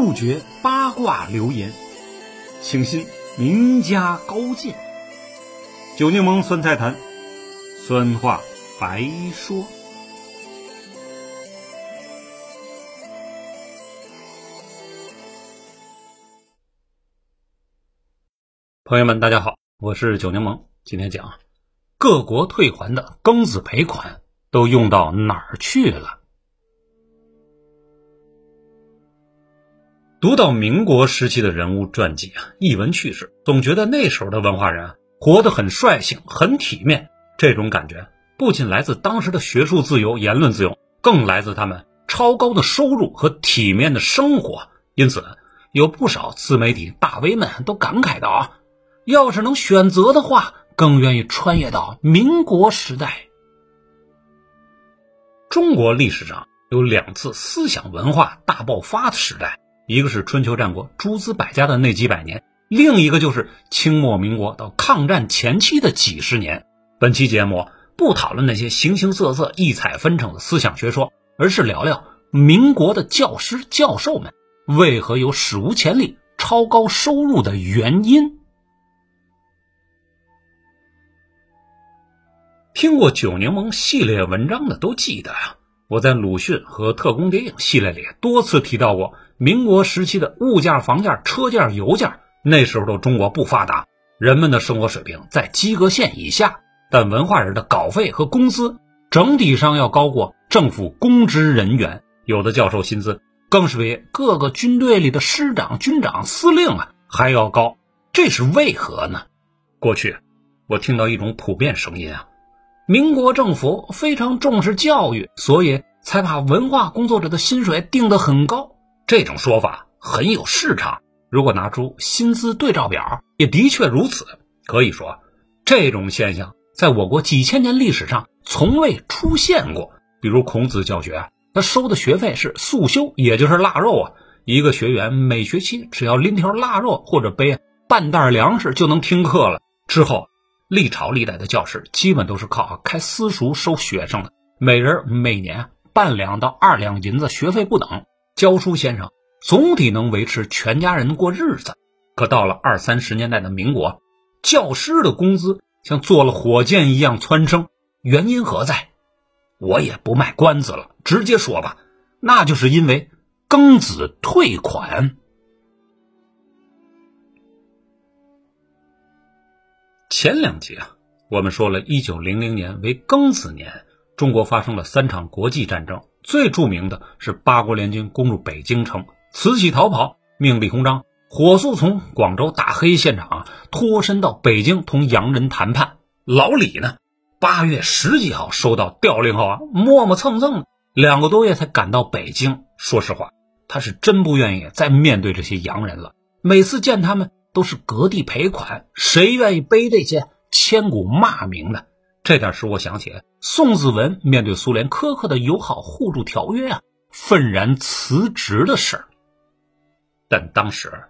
不绝八卦流言，请信名家高见。酒柠檬酸菜坛，酸话白说。朋友们，大家好，我是酒柠檬。今天讲各国退还的庚子赔款都用到哪儿去了？读到民国时期的人物传记啊，译闻趣事，总觉得那时候的文化人活得很率性、很体面。这种感觉不仅来自当时的学术自由、言论自由，更来自他们超高的收入和体面的生活。因此，有不少自媒体大 V 们都感慨道啊。要是能选择的话，更愿意穿越到民国时代。中国历史上有两次思想文化大爆发的时代，一个是春秋战国诸子百家的那几百年，另一个就是清末民国到抗战前期的几十年。本期节目不讨论那些形形色色、异彩纷呈的思想学说，而是聊聊民国的教师教授们为何有史无前例超高收入的原因。听过九柠檬系列文章的都记得啊，我在鲁迅和特工谍影系列里多次提到过，民国时期的物价、房价、车价、油价，那时候的中国不发达，人们的生活水平在及格线以下，但文化人的稿费和工资整体上要高过政府公职人员，有的教授薪资更是比各个军队里的师长、军长、司令啊还要高，这是为何呢？过去我听到一种普遍声音啊。民国政府非常重视教育，所以才把文化工作者的薪水定得很高。这种说法很有市场。如果拿出薪资对照表，也的确如此。可以说，这种现象在我国几千年历史上从未出现过。比如孔子教学，他收的学费是素修，也就是腊肉啊。一个学员每学期只要拎条腊肉或者背半袋粮食就能听课了。之后。历朝历代的教师基本都是靠开私塾收学生的，每人每年半两到二两银子学费不等，教书先生总体能维持全家人过日子。可到了二三十年代的民国，教师的工资像坐了火箭一样蹿升，原因何在？我也不卖关子了，直接说吧，那就是因为庚子退款。前两集啊，我们说了一九零零年为庚子年，中国发生了三场国际战争，最著名的是八国联军攻入北京城，慈禧逃跑，命李鸿章火速从广州大黑现场啊脱身到北京同洋人谈判。老李呢，八月十几号收到调令后啊，磨磨蹭蹭两个多月才赶到北京。说实话，他是真不愿意再面对这些洋人了，每次见他们。都是割地赔款，谁愿意背这些千古骂名呢？这点使我想起宋子文面对苏联苛刻的友好互助条约啊，愤然辞职的事儿。但当时，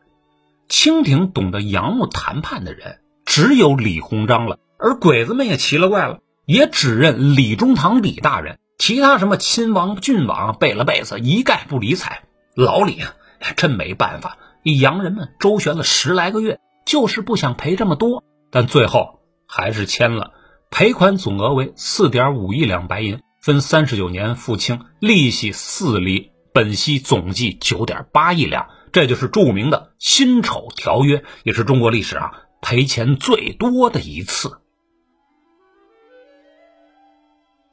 清廷懂得洋务谈判的人只有李鸿章了，而鬼子们也奇了怪了，也只认李中堂李大人，其他什么亲王郡王贝勒贝子一概不理睬。老李啊，真没办法。与洋人们周旋了十来个月，就是不想赔这么多，但最后还是签了，赔款总额为四点五亿两白银，分三十九年付清，利息四厘，本息总计九点八亿两，这就是著名的辛丑条约，也是中国历史上赔钱最多的一次。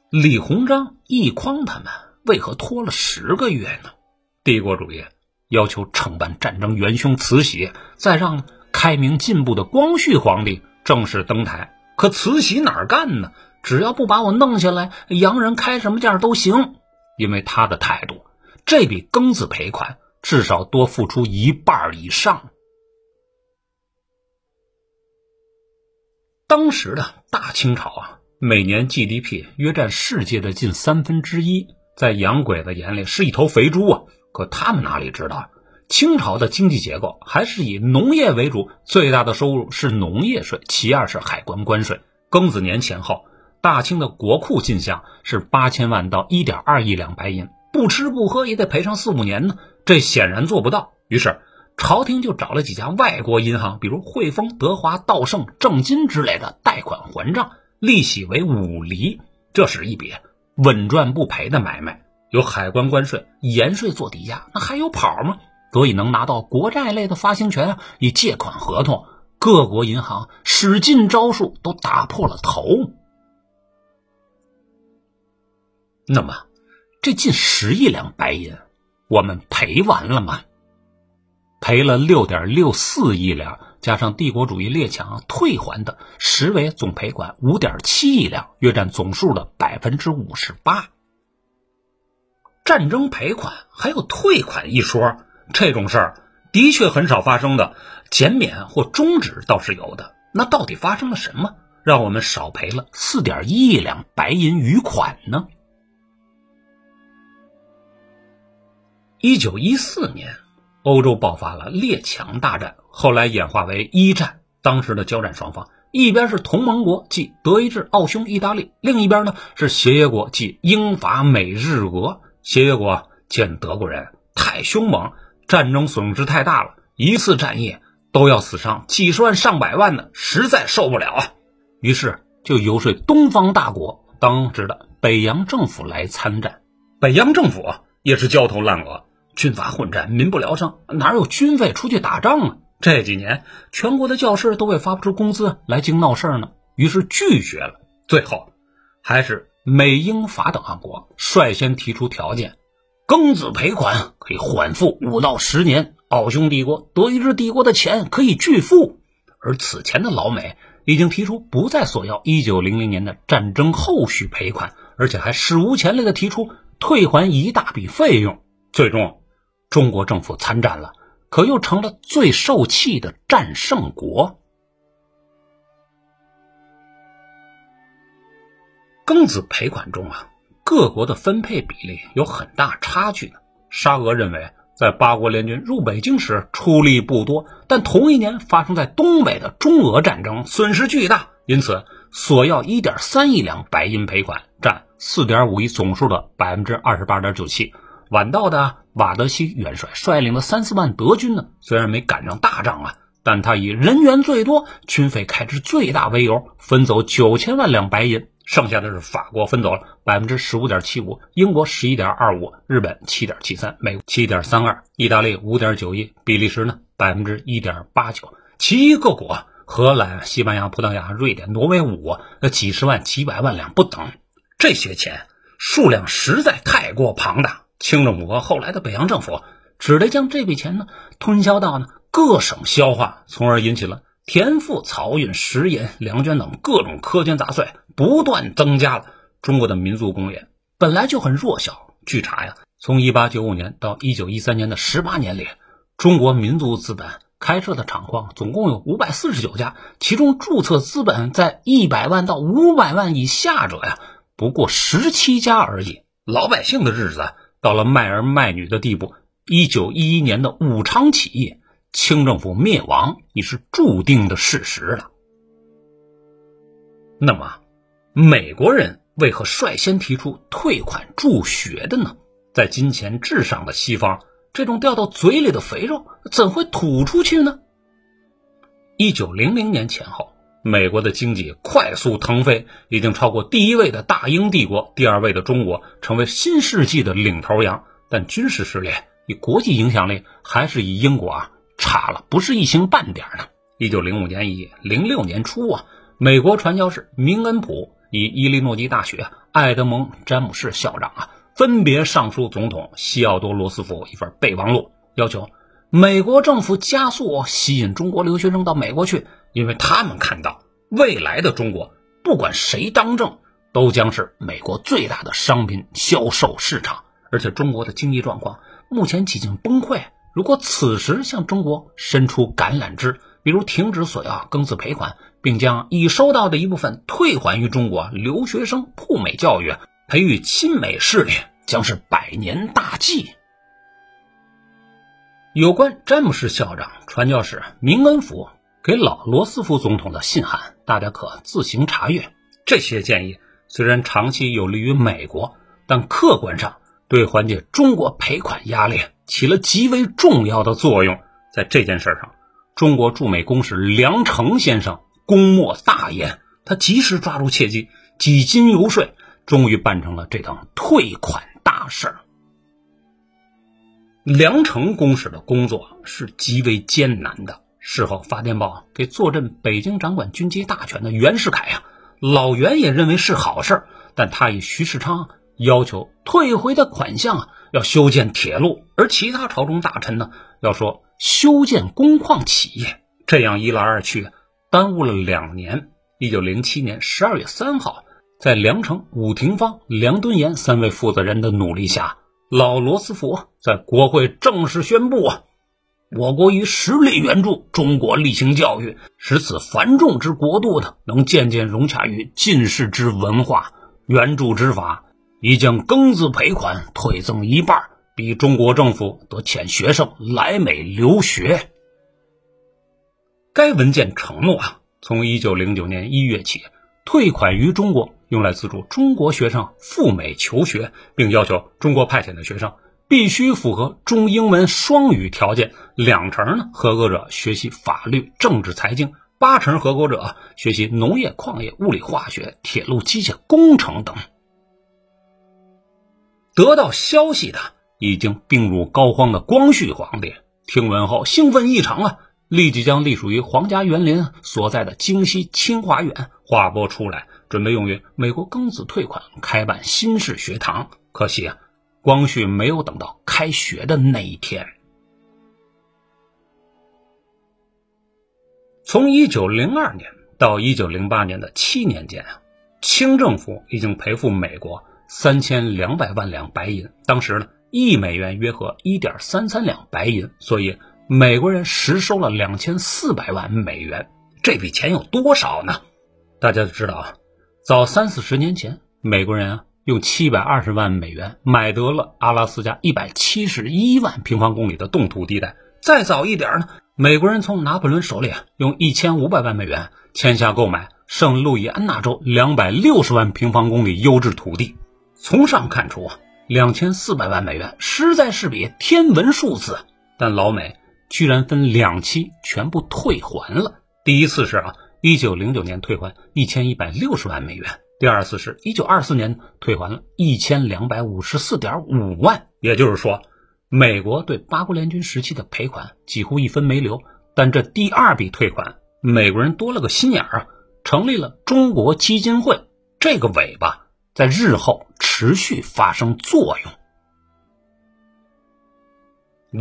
李鸿章、奕匡他们为何拖了十个月呢？帝国主义。要求惩办战争元凶慈禧，再让开明进步的光绪皇帝正式登台。可慈禧哪干呢？只要不把我弄下来，洋人开什么价都行。因为他的态度，这笔庚子赔款至少多付出一半以上。当时的大清朝啊，每年 GDP 约占世界的近三分之一，在洋鬼子眼里是一头肥猪啊。可他们哪里知道，清朝的经济结构还是以农业为主，最大的收入是农业税，其二是海关关税。庚子年前后，大清的国库进项是八千万到一点二亿两白银，不吃不喝也得赔上四五年呢。这显然做不到。于是，朝廷就找了几家外国银行，比如汇丰、德华、道盛、正金之类的贷款还账，利息为五厘，这是一笔稳赚不赔的买卖。有海关关税、盐税做抵押，那还有跑吗？所以能拿到国债类的发行权啊，以借款合同。各国银行使尽招数，都打破了头。那么，这近十亿两白银，我们赔完了吗？赔了六点六四亿两，加上帝国主义列强退还的，实为总赔款五点七亿两，约占总数的百分之五十八。战争赔款还有退款一说，这种事儿的确很少发生的。减免或终止倒是有的，那到底发生了什么，让我们少赔了四点一亿两白银余款呢？一九一四年，欧洲爆发了列强大战，后来演化为一战。当时的交战双方，一边是同盟国，即德意志、奥匈、意大利；另一边呢是协约国，即英法美日俄。协约国见德国人太凶猛，战争损失太大了，一次战役。都要死伤几十万上百万的，实在受不了啊！于是就游说东方大国，当时的北洋政府来参战。北洋政府也是焦头烂额，军阀混战，民不聊生，哪有军费出去打仗啊？这几年全国的教师都为发不出工资来京闹事呢，于是拒绝了。最后还是美、英、法等国国率先提出条件，庚子赔款可以缓付五到十年。奥匈帝国、德意志帝国的钱可以拒付，而此前的老美已经提出不再索要1900年的战争后续赔款，而且还史无前例的提出退还一大笔费用。最终，中国政府参战了，可又成了最受气的战胜国。庚子赔款中啊，各国的分配比例有很大差距呢。沙俄认为。在八国联军入北京时出力不多，但同一年发生在东北的中俄战争损失巨大，因此索要一点三亿两白银赔款，占四点五亿总数的百分之二十八点九七。晚到的瓦德西元帅率领的三四万德军呢，虽然没赶上大仗啊，但他以人员最多、军费开支最大为由，分走九千万两白银。剩下的是法国分走了百分之十五点七五，英国十一点二五，日本七点七三，美国七点三二，意大利五点九一，比利时呢百分之一点八九，其余各国荷兰、西班牙、葡萄牙、瑞典、挪威五那几十万、几百万两不等，这些钱数量实在太过庞大，清政府和后来的北洋政府只得将这笔钱呢吞销到呢各省消化，从而引起了田赋、漕运、食盐、粮捐等各种苛捐杂税。不断增加了中国的民族工业本来就很弱小。据查呀，从一八九五年到一九一三年的十八年里，中国民族资本开设的厂矿总共有五百四十九家，其中注册资本在一百万到五百万以下者呀，不过十七家而已。老百姓的日子到了卖儿卖女的地步。一九一一年的武昌起义，清政府灭亡已是注定的事实了。那么。美国人为何率先提出退款助学的呢？在金钱至上的西方，这种掉到嘴里的肥肉怎会吐出去呢？一九零零年前后，美国的经济快速腾飞，已经超过第一位的大英帝国，第二位的中国，成为新世纪的领头羊。但军事实力与国际影响力还是以英国啊差了不是一星半点呢。一九零五年一零六年初啊，美国传教士明恩普。以伊利诺伊大学爱德蒙·詹姆士校长啊，分别上书总统西奥多·罗斯福一份备忘录，要求美国政府加速吸引中国留学生到美国去，因为他们看到未来的中国，不管谁当政，都将是美国最大的商品销售市场，而且中国的经济状况目前几近崩溃。如果此时向中国伸出橄榄枝，比如停止索要庚子赔款。并将已收到的一部分退还于中国留学生赴美教育，培育亲美势力，将是百年大计。有关詹姆士校长、传教士明恩福给老罗斯福总统的信函，大家可自行查阅。这些建议虽然长期有利于美国，但客观上对缓解中国赔款压力起了极为重要的作用。在这件事上，中国驻美公使梁诚先生功莫大焉，他及时抓住契机，几经游说，终于办成了这档退款大事儿。梁诚公使的工作是极为艰难的。事后发电报给坐镇北京、掌管军机大权的袁世凯呀，老袁也认为是好事但他与徐世昌要求退回的款项啊，要修建铁路，而其他朝中大臣呢，要说修建工矿企业。这样一来二去，耽误了两年。一九零七年十二月三号，在梁诚、武廷芳、梁敦彦三位负责人的努力下，老罗斯福在国会正式宣布啊。我国以实力援助中国例行教育，使此繁重之国度呢，能渐渐融洽于进士之文化。援助之法已将庚子赔款退赠一半，逼中国政府得遣学生来美留学。该文件承诺啊，从一九零九年一月起，退款于中国，用来资助中国学生赴美求学，并要求中国派遣的学生。必须符合中英文双语条件，两成呢合格者学习法律、政治、财经，八成合格者学习农业、矿业、物理、化学、铁路、机械工程等。得到消息的已经病入膏肓的光绪皇帝听闻后兴奋异常啊，立即将隶属于皇家园林所在的京西清华园划拨出来，准备用于美国庚子退款，开办新式学堂。可惜啊。光绪没有等到开学的那一天。从一九零二年到一九零八年的七年间啊，清政府已经赔付美国三千两百万两白银，当时呢一美元约合一点三三两白银，所以美国人实收了两千四百万美元。这笔钱有多少呢？大家都知道啊，早三四十年前，美国人啊。用七百二十万美元买得了阿拉斯加一百七十一万平方公里的冻土地带。再早一点呢，美国人从拿破仑手里啊用一千五百万美元签下购买圣路易安那州两百六十万平方公里优质土地。从上看出啊，两千四百万美元实在是笔天文数字。但老美居然分两期全部退还了。第一次是啊，一九零九年退还一千一百六十万美元。第二次是1924年退还了一千两百五十四点五万，也就是说，美国对八国联军时期的赔款几乎一分没留。但这第二笔退款，美国人多了个心眼儿啊，成立了中国基金会，这个尾巴在日后持续发生作用。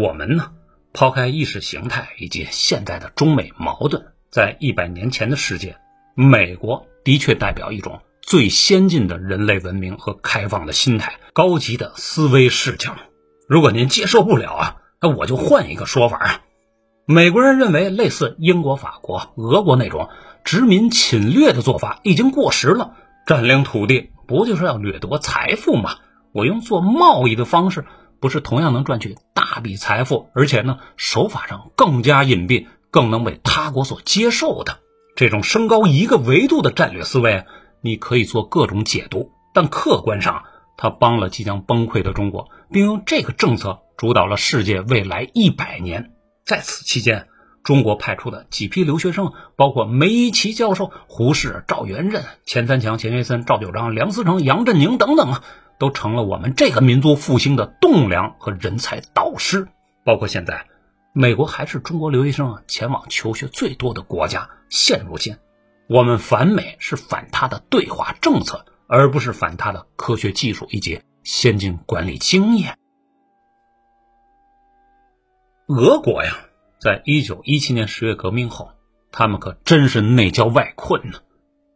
我们呢，抛开意识形态以及现在的中美矛盾，在一百年前的世界，美国的确代表一种。最先进的人类文明和开放的心态，高级的思维视角。如果您接受不了啊，那我就换一个说法啊。美国人认为，类似英国、法国、俄国那种殖民侵略的做法已经过时了。占领土地不就是要掠夺财富吗？我用做贸易的方式，不是同样能赚取大笔财富，而且呢，手法上更加隐蔽，更能被他国所接受的这种升高一个维度的战略思维。你可以做各种解读，但客观上，他帮了即将崩溃的中国，并用这个政策主导了世界未来一百年。在此期间，中国派出的几批留学生，包括梅贻琦教授、胡适、赵元任、钱三强、钱学森、赵九章、梁思成、杨振宁等等啊，都成了我们这个民族复兴的栋梁和人才导师。包括现在，美国还是中国留学生前往求学最多的国家。现如今。我们反美是反他的对华政策，而不是反他的科学技术以及先进管理经验。俄国呀，在一九一七年十月革命后，他们可真是内焦外困呢。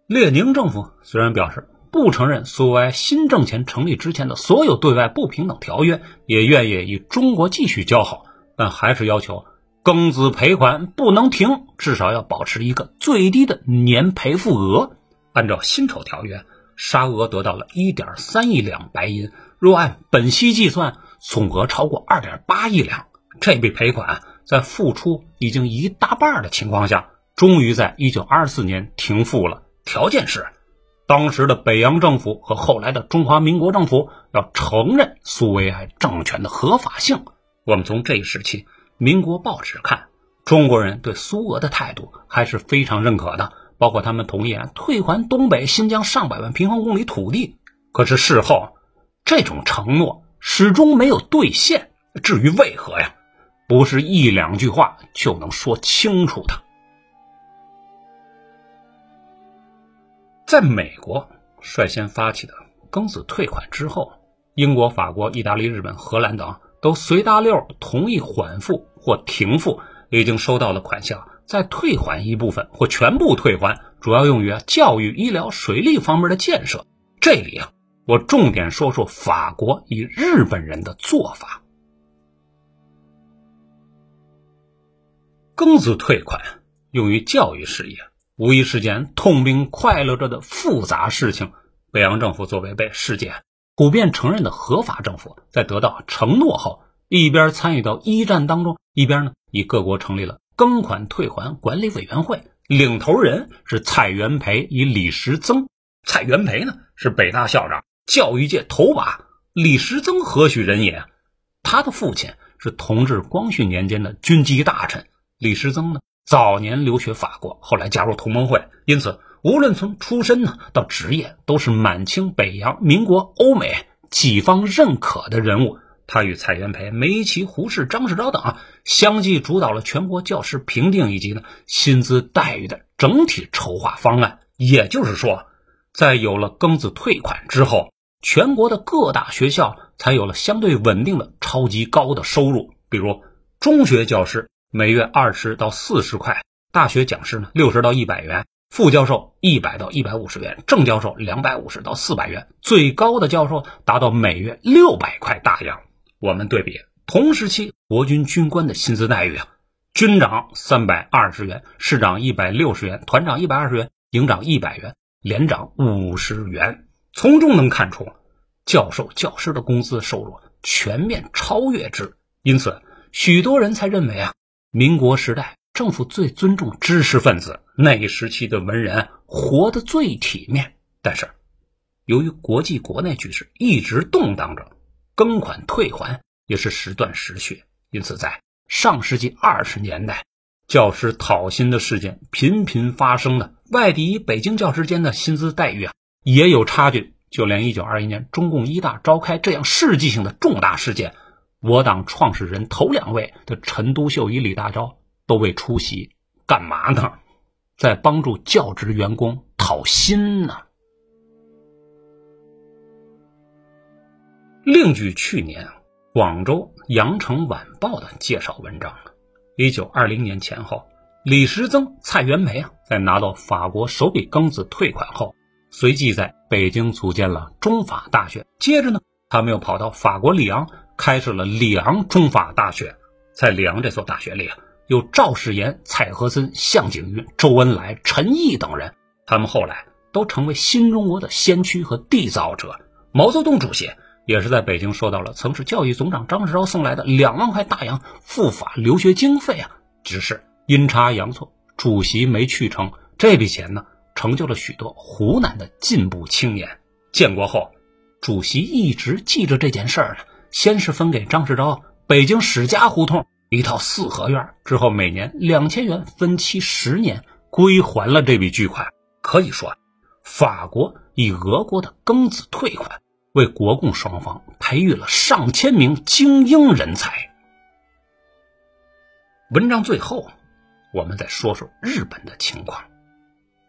列宁政府虽然表示不承认苏维埃新政权成立之前的所有对外不平等条约，也愿意与中国继续交好，但还是要求。庚子赔款不能停，至少要保持一个最低的年赔付额。按照辛丑条约，沙俄得到了一点三亿两白银，若按本息计算，总额超过二点八亿两。这笔赔款在付出已经一大半的情况下，终于在一九二四年停付了。条件是，当时的北洋政府和后来的中华民国政府要承认苏维埃政权的合法性。我们从这一时期民国报纸看，中国人对苏俄的态度还是非常认可的，包括他们同意退还东北、新疆上百万平方公里土地。可是事后，这种承诺始终没有兑现。至于为何呀，不是一两句话就能说清楚的。在美国率先发起的庚子退款之后，英国、法国、意大利、日本、荷兰等都随大溜同意缓付或停付已经收到的款项，再退还一部分或全部退还，主要用于教育、医疗、水利方面的建设。这里啊，我重点说说法国与日本人的做法。庚子退款用于教育事业。无疑是件痛并快乐着的复杂事情。北洋政府作为被世界普遍承认的合法政府，在得到承诺后，一边参与到一战当中，一边呢，以各国成立了庚款退还管理委员会，领头人是蔡元培与李时增。蔡元培呢是北大校长，教育界头把；李时增何许人也？他的父亲是同治、光绪年间的军机大臣。李时增呢？早年留学法国，后来加入同盟会，因此无论从出身呢到职业，都是满清、北洋、民国、欧美几方认可的人物。他与蔡元培、梅贻、胡适、张世钊等啊，相继主导了全国教师评定以及呢薪资待遇的整体筹划方案。也就是说，在有了庚子退款之后，全国的各大学校才有了相对稳定的超级高的收入，比如中学教师。每月二十到四十块，大学讲师呢六十到一百元，副教授一百到一百五十元，正教授两百五十到四百元，最高的教授达到每月六百块大洋。我们对比同时期国军军官的薪资待遇啊，军长三百二十元，师长一百六十元，团长一百二十元，营长一百元，连长五十元。从中能看出，教授教师的工资收入全面超越之，因此许多人才认为啊。民国时代，政府最尊重知识分子，那一时期的文人活得最体面。但是，由于国际国内局势一直动荡着，庚款退还也是时断时续，因此在上世纪二十年代，教师讨薪的事件频频发生的，外地与北京教师间的薪资待遇啊也有差距。就连一九二一年中共一大召开这样世纪性的重大事件。我党创始人头两位的陈独秀与李大钊都未出席，干嘛呢？在帮助教职员工讨薪呢。另据去年广州《羊城晚报》的介绍文章，一九二零年前后，李时增、蔡元培啊，在拿到法国首笔庚子退款后，随即在北京组建了中法大学。接着呢，他们又跑到法国里昂。开设了里昂中法大学，在里昂这所大学里啊，有赵世炎、蔡和森、向景云、周恩来、陈毅等人，他们后来都成为新中国的先驱和缔造者。毛泽东主席也是在北京收到了曾是教育总长张世钊送来的两万块大洋赴法留学经费啊，只是阴差阳错，主席没去成。这笔钱呢，成就了许多湖南的进步青年。建国后，主席一直记着这件事儿呢。先是分给张世钊北京史家胡同一套四合院，之后每年两千元，分期十年归还了这笔巨款。可以说，法国以俄国的庚子退款，为国共双方培育了上千名精英人才。文章最后，我们再说说日本的情况。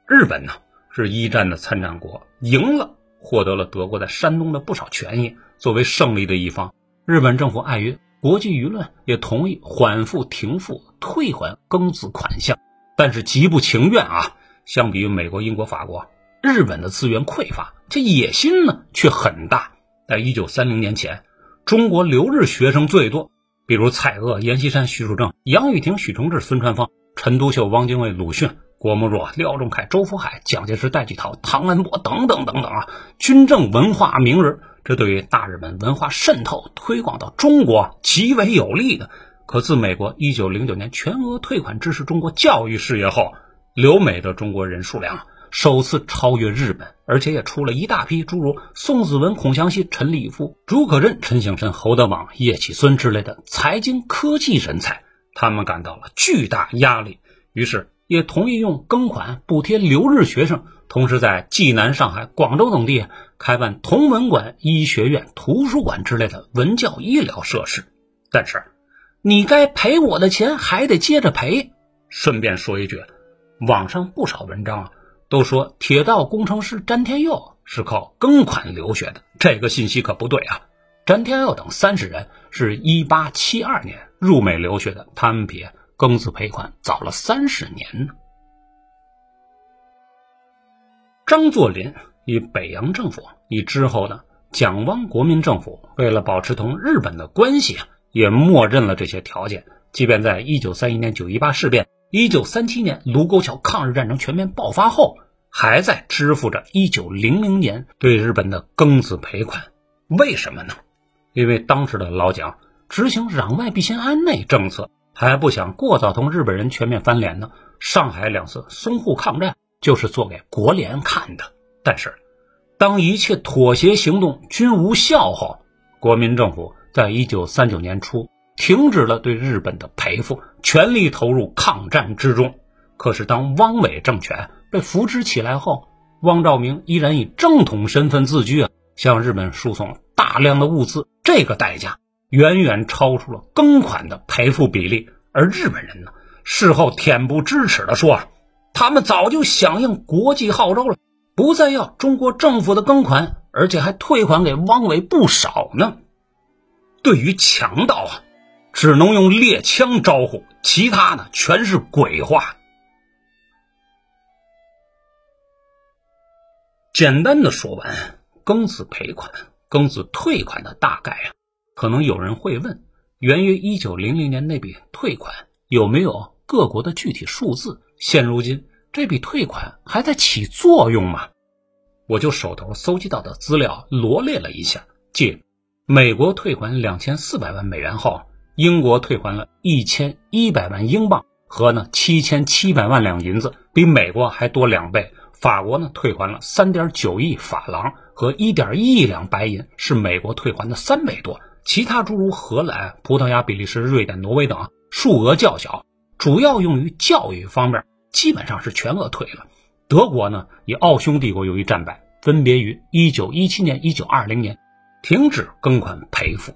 日本呢是一战的参战国，赢了。获得了德国在山东的不少权益，作为胜利的一方，日本政府碍于国际舆论，也同意缓付、停付、退还庚子款项，但是极不情愿啊。相比于美国、英国、法国，日本的资源匮乏，这野心呢却很大。在一九三零年前，中国留日学生最多，比如蔡锷、阎锡山、徐树铮、杨玉婷、许崇智、孙传芳、陈独秀、汪精卫、鲁迅。郭沫若、廖仲恺、周福海、蒋介石、戴季陶、唐安波等等等等啊，军政文化名人，这对于大日本文化渗透推广到中国极为有利的。可自美国一九零九年全额退款支持中国教育事业后，留美的中国人数量首次超越日本，而且也出了一大批诸如宋子文、孔祥熙、陈立夫、竺可桢、陈省身、侯德榜、叶启孙之类的财经科技人才，他们感到了巨大压力，于是也同意用庚款补贴留日学生，同时在济南、上海、广州等地开办同文馆、医学院、图书馆之类的文教医疗设施。但是，你该赔我的钱还得接着赔。顺便说一句，网上不少文章啊。都说铁道工程师詹天佑是靠庚款留学的，这个信息可不对啊！詹天佑等三十人是一八七二年入美留学的，他们比庚子赔款早了三十年呢。张作霖与北洋政府与之后的蒋汪国民政府，为了保持同日本的关系啊，也默认了这些条件，即便在一九三一年九一八事变。一九三七年卢沟桥抗日战争全面爆发后，还在支付着一九零零年对日本的庚子赔款。为什么呢？因为当时的老蒋执行攘外必先安内政策，还不想过早同日本人全面翻脸呢。上海两次淞沪抗战就是做给国联看的。但是，当一切妥协行动均无效后，国民政府在一九三九年初。停止了对日本的赔付，全力投入抗战之中。可是，当汪伪政权被扶植起来后，汪兆铭依然以正统身份自居啊，向日本输送大量的物资，这个代价远远超出了庚款的赔付比例。而日本人呢，事后恬不知耻地说，他们早就响应国际号召了，不再要中国政府的庚款，而且还退款给汪伪不少呢。对于强盗啊！只能用猎枪招呼，其他呢全是鬼话。简单的说完，庚子赔款、庚子退款的大概啊，可能有人会问：源于一九零零年那笔退款有没有各国的具体数字？现如今这笔退款还在起作用吗？我就手头搜集到的资料罗列了一下，即美国退还两千四百万美元后。英国退还了一千一百万英镑和呢七千七百万两银子，比美国还多两倍。法国呢退还了三点九亿法郎和一点一亿两白银，是美国退还的三倍多。其他诸如荷兰、葡萄牙、比利时、瑞典、挪威等，数额较小，主要用于教育方面，基本上是全额退了。德国呢，以奥匈帝国由于战败，分别于一九一七年、一九二零年停止更款赔付。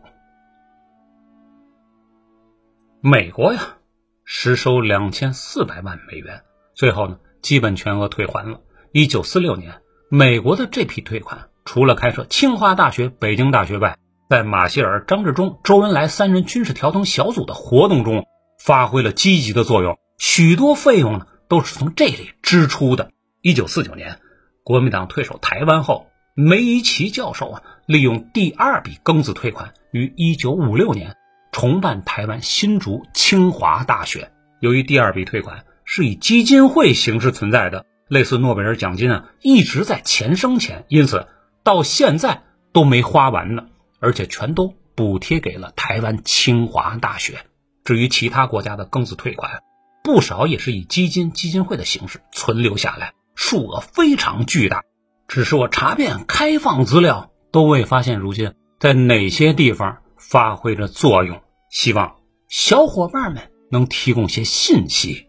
美国呀，实收两千四百万美元，最后呢，基本全额退还了。一九四六年，美国的这批退款，除了开设清华大学、北京大学外，在马歇尔、张治中、周恩来三人军事调停小组的活动中，发挥了积极的作用。许多费用呢，都是从这里支出的。一九四九年，国民党退守台湾后，梅贻琦教授啊，利用第二笔庚子退款，于一九五六年。重办台湾新竹清华大学。由于第二笔退款是以基金会形式存在的，类似诺贝尔奖金啊，一直在钱生钱，因此到现在都没花完呢，而且全都补贴给了台湾清华大学。至于其他国家的庚子退款，不少也是以基金基金会的形式存留下来，数额非常巨大。只是我查遍开放资料，都未发现如今在哪些地方发挥着作用。希望小伙伴们能提供些信息。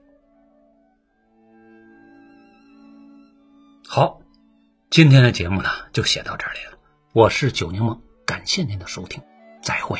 好，今天的节目呢就写到这里了。我是九柠檬，感谢您的收听，再会。